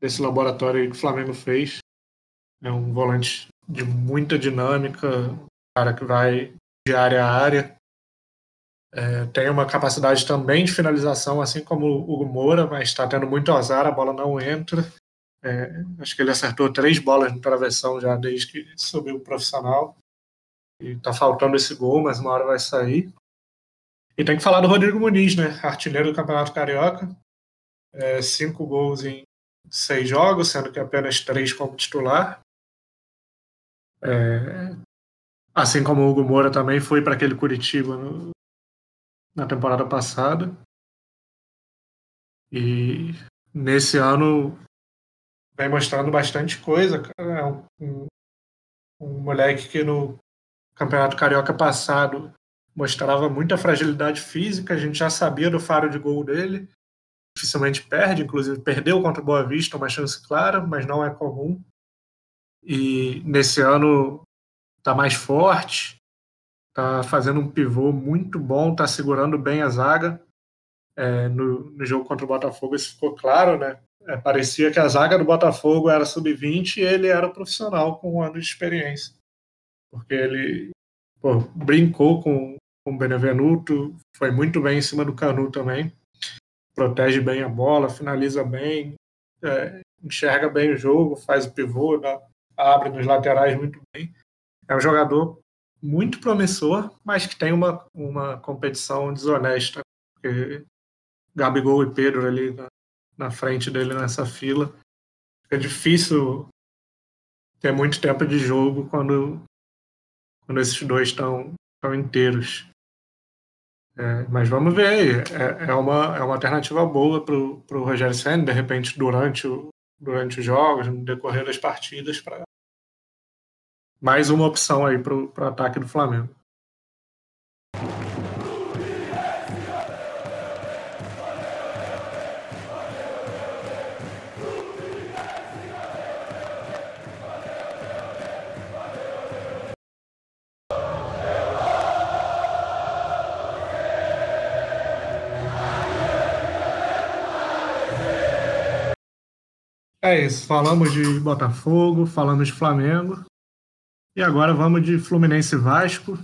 [SPEAKER 1] desse laboratório que o Flamengo fez. É um volante de muita dinâmica, cara que vai de área a área, é, tem uma capacidade também de finalização, assim como o Hugo Moura, mas está tendo muito azar, a bola não entra. É, acho que ele acertou três bolas no travessão já desde que subiu o profissional. E está faltando esse gol, mas uma hora vai sair. E tem que falar do Rodrigo Muniz, né? Artilheiro do Campeonato Carioca. É, cinco gols em seis jogos, sendo que apenas três como titular. É, assim como o Hugo Moura também foi para aquele Curitiba no, na temporada passada. E nesse ano vem mostrando bastante coisa. É um, um, um moleque que no Campeonato Carioca passado mostrava muita fragilidade física, a gente já sabia do faro de gol dele. Dificilmente perde, inclusive perdeu contra o Boa Vista, uma chance clara, mas não é comum. E nesse ano está mais forte, tá fazendo um pivô muito bom, tá segurando bem a zaga. É, no, no, jogo contra o Botafogo isso ficou claro, né? É, parecia que a zaga do Botafogo era sub-20 e ele era profissional com um ano de experiência. Porque ele pô, brincou com, com o Benevenuto, foi muito bem em cima do Canu também. Protege bem a bola, finaliza bem, é, enxerga bem o jogo, faz o pivô, dá, abre nos laterais muito bem. É um jogador muito promissor, mas que tem uma, uma competição desonesta. Porque Gabigol e Pedro ali na, na frente dele nessa fila. É difícil ter muito tempo de jogo quando, quando esses dois estão inteiros. É, mas vamos ver. É, é, uma, é uma alternativa boa para o Rogério Senna, de repente, durante, o, durante os jogos, no decorrer das partidas, para mais uma opção aí para o ataque do Flamengo. É isso. Falamos de Botafogo, falamos de Flamengo. E agora vamos de Fluminense Vasco.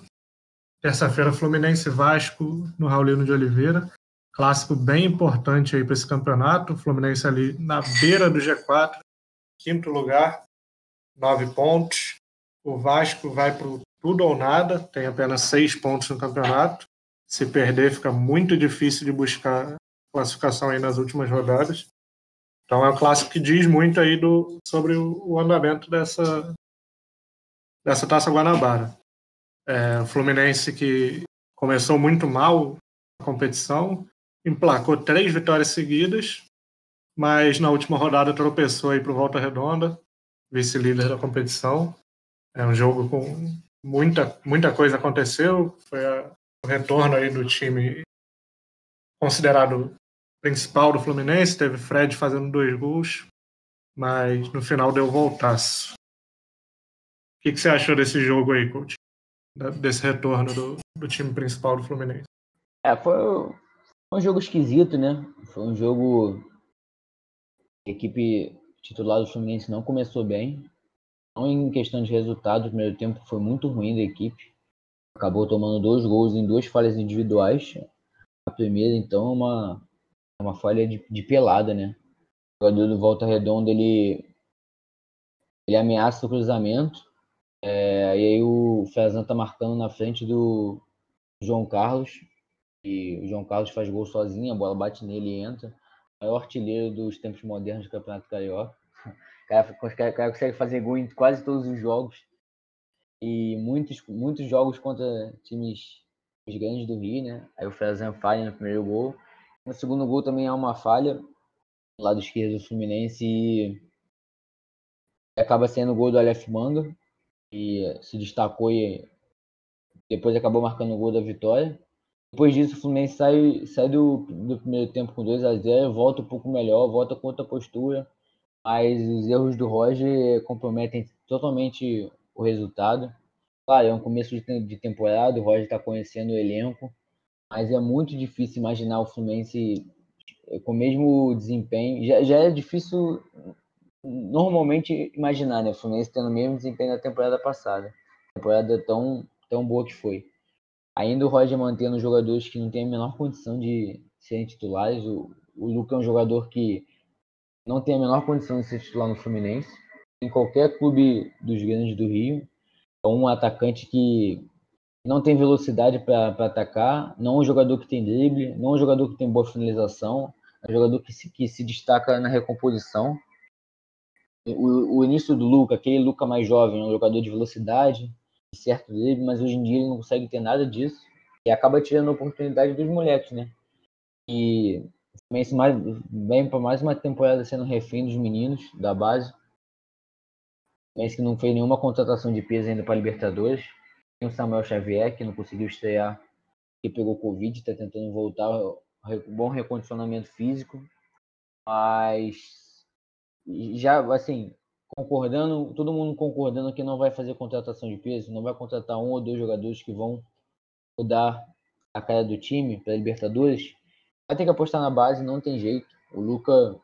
[SPEAKER 1] Terça-feira, Fluminense Vasco no Raulino de Oliveira. Clássico bem importante aí para esse campeonato. O Fluminense ali na beira do G4, quinto lugar, nove pontos. O Vasco vai para tudo ou nada, tem apenas seis pontos no campeonato. Se perder, fica muito difícil de buscar classificação aí nas últimas rodadas. Então é um clássico que diz muito aí do, sobre o, o andamento dessa, dessa Taça Guanabara. É, o Fluminense que começou muito mal a competição, emplacou três vitórias seguidas, mas na última rodada tropeçou aí para o Volta Redonda, vice-líder da competição. É um jogo com muita, muita coisa aconteceu, foi a, o retorno aí do time considerado principal do Fluminense, teve Fred fazendo dois gols, mas no final deu voltaço. Que, que você achou desse jogo aí, coach? Desse retorno do, do time principal do Fluminense?
[SPEAKER 3] É, foi, um jogo esquisito, né? Foi um jogo. A equipe titular do Fluminense não começou bem. Não em questão de resultado, o primeiro tempo foi muito ruim da equipe. Acabou tomando dois gols em duas falhas individuais. A primeira, então, é uma, uma falha de, de pelada, né? O jogador do Volta Redonda, ele, ele ameaça o cruzamento. É, e aí o Fezan tá marcando na frente do João Carlos. E o João Carlos faz gol sozinho, a bola bate nele e entra. O maior artilheiro dos tempos modernos do Campeonato Carioca. O cara, o cara consegue fazer gol em quase todos os jogos. E muitos, muitos jogos contra times grandes do Rio, né? Aí o Fezan falha no primeiro gol. No segundo gol também há uma falha do lado esquerdo do Fluminense e acaba sendo o gol do Aleph Manga, e se destacou e depois acabou marcando o gol da vitória. Depois disso, o Fluminense sai, sai do, do primeiro tempo com 2 a 0 volta um pouco melhor, volta com outra postura, mas os erros do Roger comprometem totalmente o resultado. Claro, é um começo de, temporada, o Roger está conhecendo o elenco, mas é muito difícil imaginar o Fluminense com o mesmo desempenho. Já, já é difícil normalmente imaginar, né? O Fluminense tendo o mesmo desempenho da temporada passada. Temporada tão, tão boa que foi. Ainda o Roger mantendo jogadores que não têm a menor condição de serem titulares. O, o Luca é um jogador que não tem a menor condição de ser titular no Fluminense. Em qualquer clube dos grandes do Rio. É um atacante que não tem velocidade para atacar, não é um jogador que tem drible, não é um jogador que tem boa finalização, é um jogador que se, que se destaca na recomposição. O, o início do Luca, aquele Luca mais jovem, é um jogador de velocidade, de certo drible, mas hoje em dia ele não consegue ter nada disso. E acaba tirando a oportunidade dos moleques, né? E mais, vem para mais uma temporada sendo refém dos meninos da base, mas que não fez nenhuma contratação de peso ainda para Libertadores. Tem o Samuel Xavier, que não conseguiu estrear, que pegou Covid, está tentando voltar, bom recondicionamento físico, mas já, assim, concordando, todo mundo concordando que não vai fazer contratação de peso, não vai contratar um ou dois jogadores que vão mudar a cara do time para Libertadores, vai ter que apostar na base, não tem jeito. O Luca,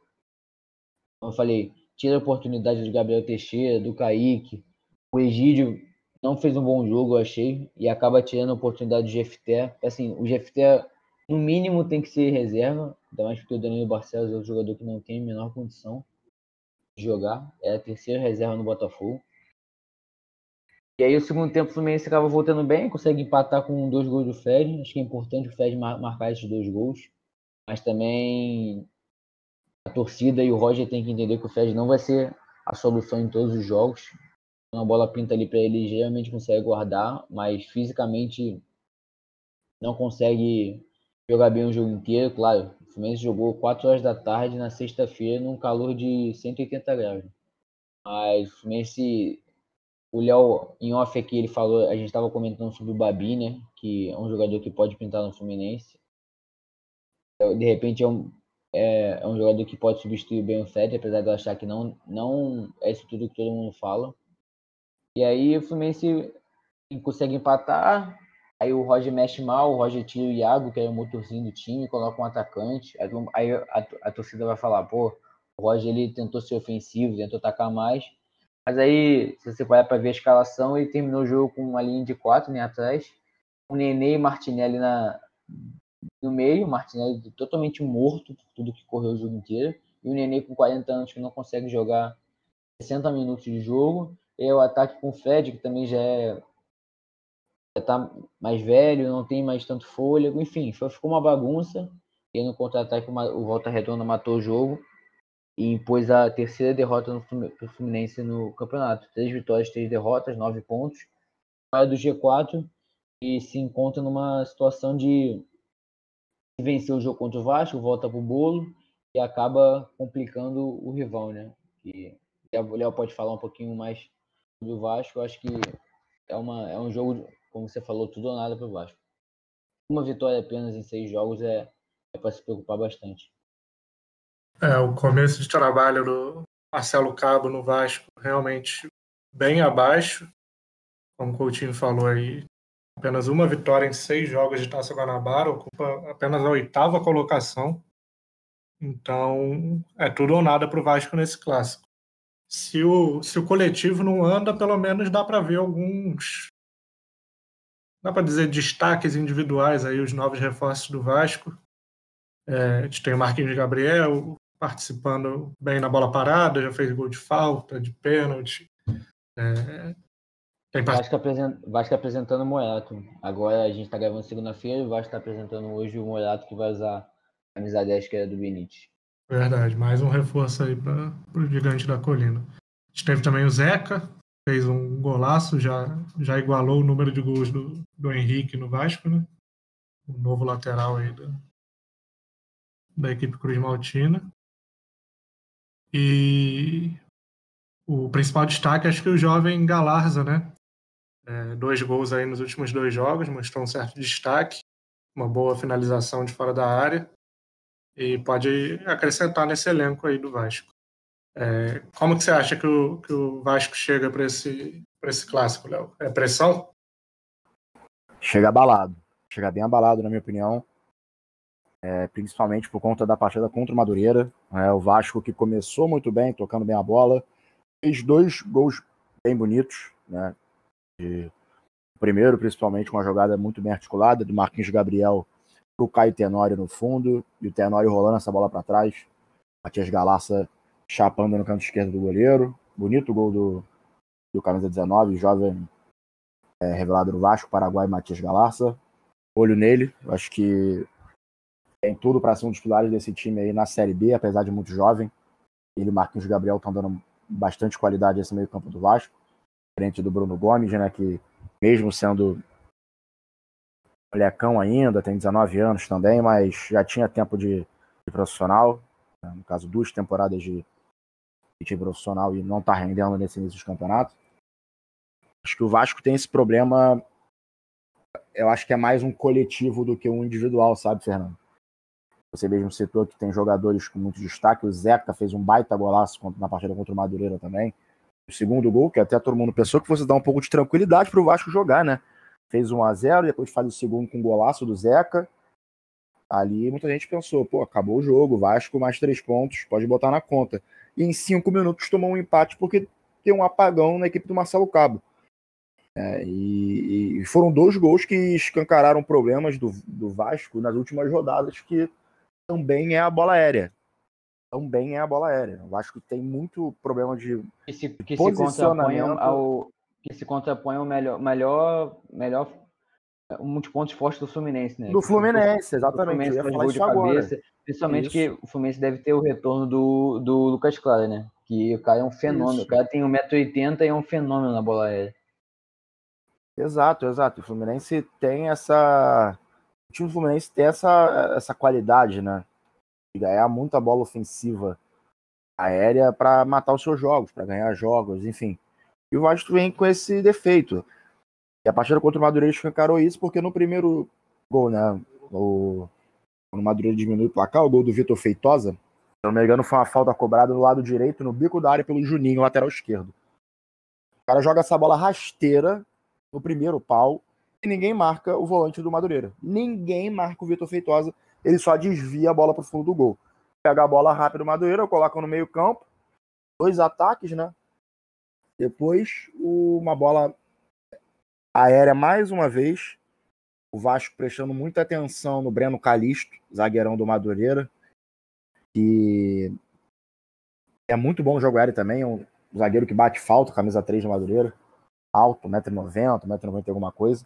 [SPEAKER 3] como eu falei, tira a oportunidade do Gabriel Teixeira, do Kaique, o Egídio não fez um bom jogo, eu achei, e acaba tirando a oportunidade do GFT. Assim, o GFT, no mínimo, tem que ser reserva, ainda mais porque o Danilo Barcelos é um jogador que não tem a menor condição de jogar, é a terceira reserva no Botafogo. E aí, o segundo tempo, o Fluminense acaba voltando bem, consegue empatar com dois gols do Fred. Acho que é importante o Fred marcar esses dois gols, mas também a torcida e o Roger tem que entender que o Fred não vai ser a solução em todos os jogos. Quando a bola pinta ali para ele, geralmente consegue guardar, mas fisicamente não consegue jogar bem o jogo inteiro. Claro, o Fluminense jogou 4 horas da tarde na sexta-feira num calor de 180 graus. Mas o Fluminense, o Léo, em off aqui, ele falou, a gente estava comentando sobre o Babi, né? Que é um jogador que pode pintar no Fluminense. De repente é um, é, é um jogador que pode substituir bem o Fred, apesar de eu achar que não, não é isso tudo que todo mundo fala. E aí o Fluminense consegue empatar, aí o Roger mexe mal, o Roger tira o Iago, que é o motorzinho do time, coloca um atacante, aí a, a torcida vai falar, pô, o Roger ele tentou ser ofensivo, tentou atacar mais, mas aí, se você vai para ver a escalação, ele terminou o jogo com uma linha de quatro né, atrás, o Nenê e Martinelli na, no meio, o Martinelli totalmente morto por tudo que correu o jogo inteiro, e o Nenê com 40 anos que não consegue jogar 60 minutos de jogo, e o ataque com o Fred, que também já é já tá mais velho, não tem mais tanto fôlego, enfim, ficou uma bagunça, e no contra-ataque o Volta Redonda matou o jogo, e impôs a terceira derrota no Fluminense no campeonato. Três vitórias, três derrotas, nove pontos. Sai do G4 e se encontra numa situação de vencer o jogo contra o Vasco, volta para o bolo e acaba complicando o rival, né? E o Léo pode falar um pouquinho mais sobre o Vasco. Eu acho que é, uma, é um jogo, como você falou, tudo ou nada para o Vasco. Uma vitória apenas em seis jogos é, é para se preocupar bastante.
[SPEAKER 1] É, o começo de trabalho do Marcelo Cabo no Vasco realmente bem abaixo. Como o Coutinho falou aí, apenas uma vitória em seis jogos de Taça Guanabara, ocupa apenas a oitava colocação. Então, é tudo ou nada para o Vasco nesse clássico. Se o, se o coletivo não anda, pelo menos dá para ver alguns. Dá para dizer destaques individuais aí, os novos reforços do Vasco. É, a gente tem o Marquinhos Gabriel, participando bem na bola parada, já fez gol de falta, de pênalti. É,
[SPEAKER 3] tem Vasco, apresent... Vasco apresentando o Morato. Agora a gente está gravando segunda-feira e o Vasco está apresentando hoje o Morato que vai usar a camisa 10 que era do Benítez.
[SPEAKER 1] Verdade, mais um reforço aí para o gigante da colina. A gente teve também o Zeca, fez um golaço, já, já igualou o número de gols do, do Henrique no Vasco, né? O novo lateral aí da, da equipe Cruz Maltina. E o principal destaque acho que o jovem Galarza, né? É, dois gols aí nos últimos dois jogos, mostrou um certo destaque, uma boa finalização de fora da área e pode acrescentar nesse elenco aí do Vasco. É, como que você acha que o, que o Vasco chega para esse, esse clássico, Léo? É pressão?
[SPEAKER 2] Chega abalado. Chega bem abalado, na minha opinião é, principalmente por conta da partida contra o Madureira. É, o Vasco que começou muito bem, tocando bem a bola, fez dois gols bem bonitos. Né? Primeiro, principalmente, uma jogada muito bem articulada do Marquinhos Gabriel para o Caio Tenório no fundo e o Tenório rolando essa bola para trás. Matias Galaça chapando no canto esquerdo do goleiro. Bonito gol do, do camisa 19, jovem é, revelado no Vasco, Paraguai, Matias Galaça. Olho nele, acho que tem tudo para ser um dos pilares desse time aí na Série B, apesar de muito jovem. Ele e Marquinhos Gabriel estão dando bastante qualidade nesse meio campo do Vasco, frente do Bruno Gomes, né, que mesmo sendo molecão ainda, tem 19 anos também, mas já tinha tempo de, de profissional, né, no caso duas temporadas de, de profissional e não está rendendo nesse início de campeonato. Acho que o Vasco tem esse problema, eu acho que é mais um coletivo do que um individual, sabe, Fernando? Você mesmo citou que tem jogadores com muito destaque. O Zeca fez um baita golaço na partida contra o Madureira também. O segundo gol, que até todo mundo pensou que fosse dar um pouco de tranquilidade para o Vasco jogar, né? Fez 1 a 0 depois faz o segundo com o golaço do Zeca. Ali muita gente pensou, pô, acabou o jogo, Vasco mais três pontos, pode botar na conta. E em cinco minutos tomou um empate porque tem um apagão na equipe do Marcelo Cabo. É, e, e, foram dois gols que escancararam problemas do, do Vasco nas últimas rodadas que também é a bola aérea. Também é a bola aérea. Acho que tem muito problema de
[SPEAKER 3] que se, que se contrapõe ao que se contrapõe ao melhor melhor melhor um dos pontos fortes do Fluminense, né?
[SPEAKER 2] Do Fluminense, exatamente. O Fluminense
[SPEAKER 3] de cabeça, principalmente Isso. que o Fluminense deve ter o retorno do, do Lucas Claro, né? Que o cara é um fenômeno. Isso. O cara tem 1,80m e é um fenômeno na bola aérea.
[SPEAKER 2] Exato, exato. O Fluminense tem essa. O time do Fluminense tem essa, essa qualidade, né? De ganhar muita bola ofensiva aérea para matar os seus jogos, para ganhar jogos, enfim. E o Vasco vem com esse defeito. E a partida contra o Madureira escancarou isso, porque no primeiro gol, né? O, no Madureira diminui o placar, o gol do Vitor Feitosa, se não me engano, foi uma falta cobrada no lado direito, no bico da área, pelo Juninho, lateral esquerdo. O cara joga essa bola rasteira no primeiro pau e ninguém marca o volante do Madureira. Ninguém marca o Vitor Feitosa, ele só desvia a bola para o fundo do gol. Pega a bola rápido do Madureira, coloca no meio campo, dois ataques, né? Depois uma bola aérea mais uma vez. O Vasco prestando muita atenção no Breno Calisto, zagueirão do Madureira, que é muito bom jogo aéreo também, é um zagueiro que bate falta, camisa 3 do Madureira, alto, 1,90m, 1,90m alguma coisa.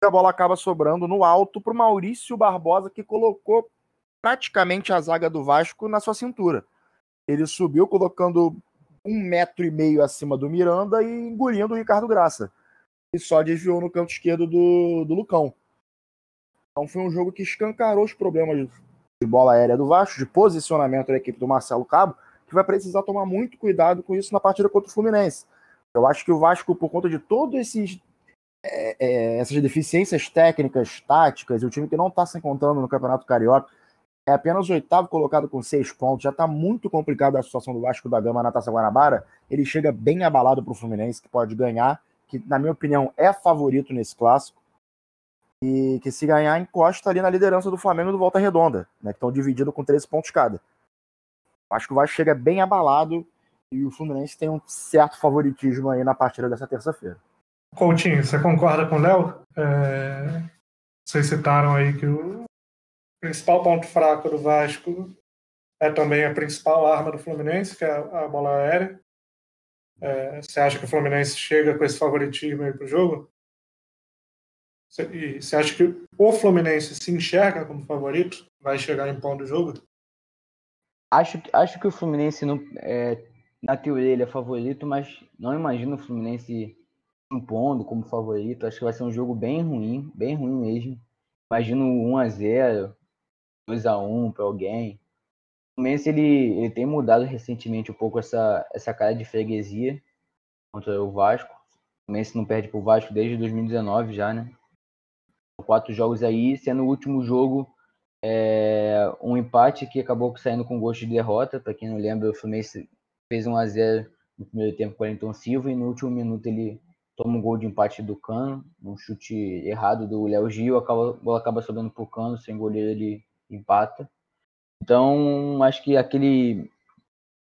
[SPEAKER 2] A bola acaba sobrando no alto para o Maurício Barbosa, que colocou praticamente a zaga do Vasco na sua cintura. Ele subiu colocando um metro e meio acima do Miranda e engolindo o Ricardo Graça e só desviou no canto esquerdo do, do Lucão. Então foi um jogo que escancarou os problemas de bola aérea do Vasco, de posicionamento da equipe do Marcelo Cabo, que vai precisar tomar muito cuidado com isso na partida contra o Fluminense. Eu acho que o Vasco, por conta de todas é, é, essas deficiências técnicas, táticas, e o time que não está se encontrando no Campeonato Carioca, é apenas o oitavo colocado com seis pontos, já está muito complicada a situação do Vasco da Gama na Taça Guanabara, ele chega bem abalado para o Fluminense, que pode ganhar que na minha opinião é favorito nesse clássico, e que se ganhar encosta ali na liderança do Flamengo do Volta Redonda, né, que estão divididos com 13 pontos cada. Acho que o Vasco chega bem abalado e o Fluminense tem um certo favoritismo aí na partida dessa terça-feira.
[SPEAKER 1] Coutinho, você concorda com o Léo? É... Vocês citaram aí que o principal ponto fraco do Vasco é também a principal arma do Fluminense, que é a bola aérea. É, você acha que o Fluminense chega com esse favoritismo aí para o jogo? E você acha que o Fluminense se enxerga como favorito? Vai chegar impondo o jogo?
[SPEAKER 3] Acho, acho que o Fluminense, não, é, na teoria, ele é favorito, mas não imagino o Fluminense impondo como favorito. Acho que vai ser um jogo bem ruim, bem ruim mesmo. Imagino 1x0, 2x1 para alguém. Fluminense ele, ele tem mudado recentemente um pouco essa, essa cara de freguesia contra o Vasco. O Fluminense não perde pro Vasco desde 2019 já, né? Quatro jogos aí, sendo o último jogo é, um empate que acabou saindo com gosto de derrota. Para quem não lembra, o Fluminense fez 1 a 0 no primeiro tempo com o Wellington Silva e no último minuto ele toma um gol de empate do Cano, um chute errado do Léo Gil, a bola acaba sobrando pro Cano, sem goleiro ele empata. Então, acho que aquele,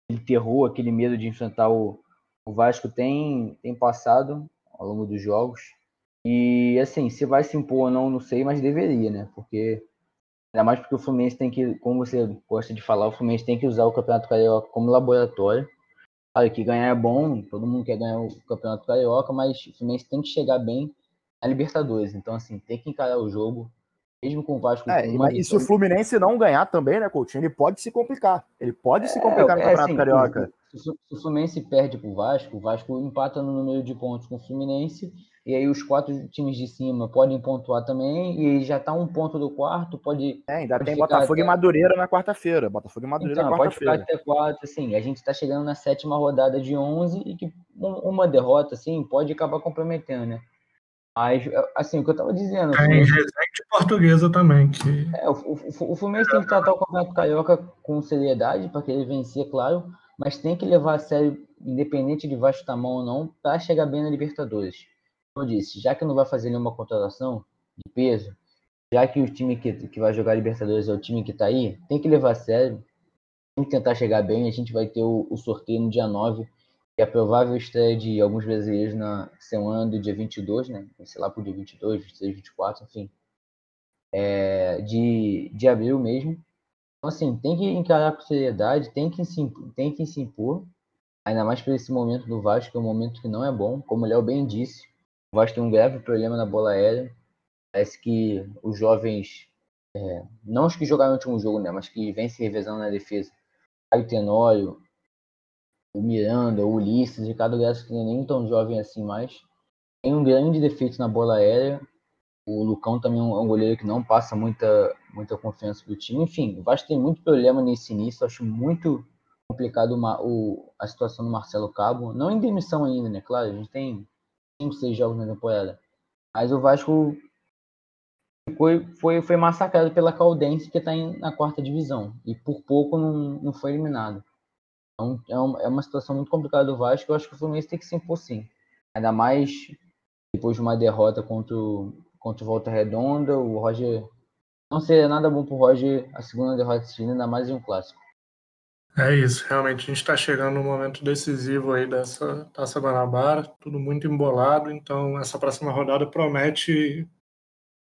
[SPEAKER 3] aquele terror, aquele medo de enfrentar o, o Vasco tem, tem passado ao longo dos jogos. E assim, se vai se impor ou não, não sei, mas deveria, né? Porque ainda mais porque o Fluminense tem que, como você gosta de falar, o Fluminense tem que usar o Campeonato Carioca como laboratório. Claro que ganhar é bom, todo mundo quer ganhar o Campeonato Carioca, mas o Fluminense tem que chegar bem na Libertadores. Então, assim, tem que encarar o jogo mesmo com o Vasco.
[SPEAKER 2] É, com e se o Fluminense não ganhar também, né, Coutinho? Ele pode se complicar. Ele pode é, se complicar no é, Campeonato assim, Carioca.
[SPEAKER 3] Se, o Fluminense perde pro Vasco, o Vasco empata no número de pontos com o Fluminense, e aí os quatro times de cima podem pontuar também, e já tá um ponto do quarto, pode.
[SPEAKER 2] É, ainda pode tem Botafogo até... e Madureira na quarta-feira. Botafogo e Madureira então, na quarta-feira.
[SPEAKER 3] Pode ficar até quatro, assim. A gente tá chegando na sétima rodada de 11 e que uma derrota, assim, pode acabar comprometendo, né? Mas, assim, o que eu estava dizendo.
[SPEAKER 1] Tem Fluminense... Resende portuguesa também. Que...
[SPEAKER 3] É, o, o, o Fluminense tem que tratar o Campeonato Carioca com seriedade, para que ele vencer, claro, mas tem que levar a sério, independente de Vasco estar mão ou não, para chegar bem na Libertadores. Como eu disse, já que não vai fazer nenhuma contratação de peso, já que o time que, que vai jogar Libertadores é o time que está aí, tem que levar a sério, tem que tentar chegar bem. A gente vai ter o, o sorteio no dia 9 e a provável estreia de alguns brasileiros na semana do dia 22, né? Sei lá, por dia 22, 23, 24, enfim. É, de, de abril mesmo. Então, assim, tem que encarar com seriedade, tem que, se, tem que se impor, ainda mais por esse momento do Vasco, que é um momento que não é bom, como o Léo bem disse. O Vasco tem um grave problema na bola aérea. Parece que os jovens, é, não os que jogaram no último jogo, né, mas que vêm se revezando na defesa, Caio Tenório, o Miranda, o Ulisses, Ricardo Graça, que nem tão jovem assim mais, tem um grande defeito na bola aérea. O Lucão também é um goleiro que não passa muita, muita confiança pro time. Enfim, o Vasco tem muito problema nesse início. Acho muito complicado uma, o, a situação do Marcelo Cabo. Não em demissão ainda, né? Claro, a gente tem 5, 6 jogos na temporada. Mas o Vasco foi, foi, foi massacrado pela Caldense, que está na quarta divisão. E por pouco não, não foi eliminado. Então é uma, é uma situação muito complicada do Vasco. Eu acho que o Fluminense tem que se impor sim. Ainda mais depois de uma derrota contra o, contra o Volta Redonda, o Roger. Não seria nada bom para o Roger a segunda derrota seguida, ainda mais em um clássico.
[SPEAKER 1] É isso, realmente a gente está chegando no momento decisivo aí dessa Taça Guanabara, tudo muito embolado, então essa próxima rodada promete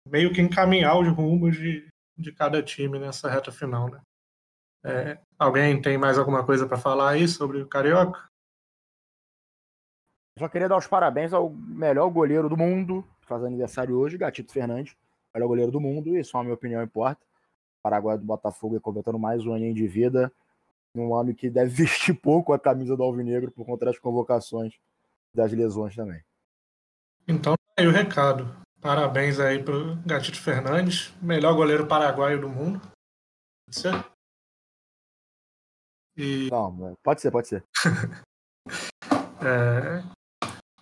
[SPEAKER 1] meio que encaminhar os rumos de, de cada time nessa reta final, né? É, alguém tem mais alguma coisa para falar aí sobre o Carioca?
[SPEAKER 2] Só queria dar os parabéns ao melhor goleiro do mundo, que faz aniversário hoje, Gatito Fernandes, melhor goleiro do mundo, e só a minha opinião importa. Paraguai do Botafogo é completando mais um aninho de vida, num ano que deve (laughs) vestir pouco a camisa do Alvinegro por conta das convocações das lesões também.
[SPEAKER 1] Então, tá aí o recado. Parabéns aí pro Gatito Fernandes, melhor goleiro paraguaio do mundo. Ser?
[SPEAKER 2] E... Não, pode ser, pode ser. (laughs)
[SPEAKER 1] é,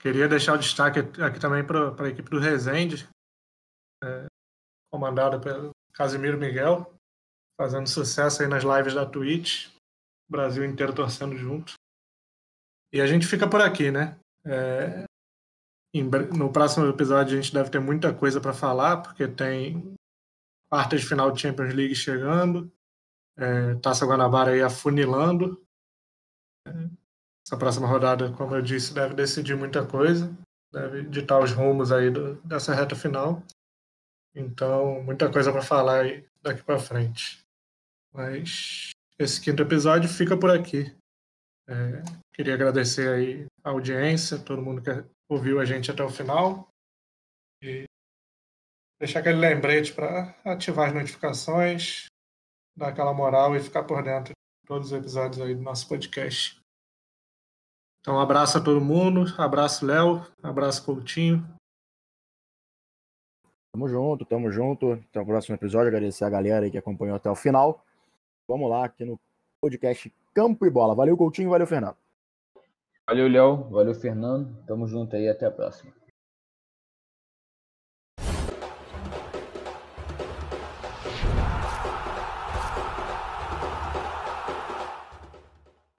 [SPEAKER 1] Queria deixar o destaque aqui também para a equipe do Resende, é, comandada pelo Casimiro Miguel, fazendo sucesso aí nas lives da Twitch, o Brasil inteiro torcendo junto. E a gente fica por aqui, né? É, em, no próximo episódio a gente deve ter muita coisa para falar, porque tem quartas de final de Champions League chegando, é, Taça Guanabara aí afunilando. Essa próxima rodada, como eu disse, deve decidir muita coisa, deve ditar os rumos aí do, dessa reta final. Então, muita coisa para falar aí daqui para frente. Mas esse quinto episódio fica por aqui. É, queria agradecer aí a audiência, todo mundo que ouviu a gente até o final. E deixar aquele lembrete para ativar as notificações, dar aquela moral e ficar por dentro de todos os episódios aí do nosso podcast. Então, um abraço a todo mundo. Abraço, Léo. Abraço, Coutinho.
[SPEAKER 2] Tamo junto, tamo junto. Até o próximo episódio. Agradecer a galera aí que acompanhou até o final. Vamos lá aqui no podcast Campo e Bola. Valeu, Coutinho. Valeu, Fernando.
[SPEAKER 3] Valeu, Léo. Valeu, Fernando. Tamo junto aí. Até a próxima.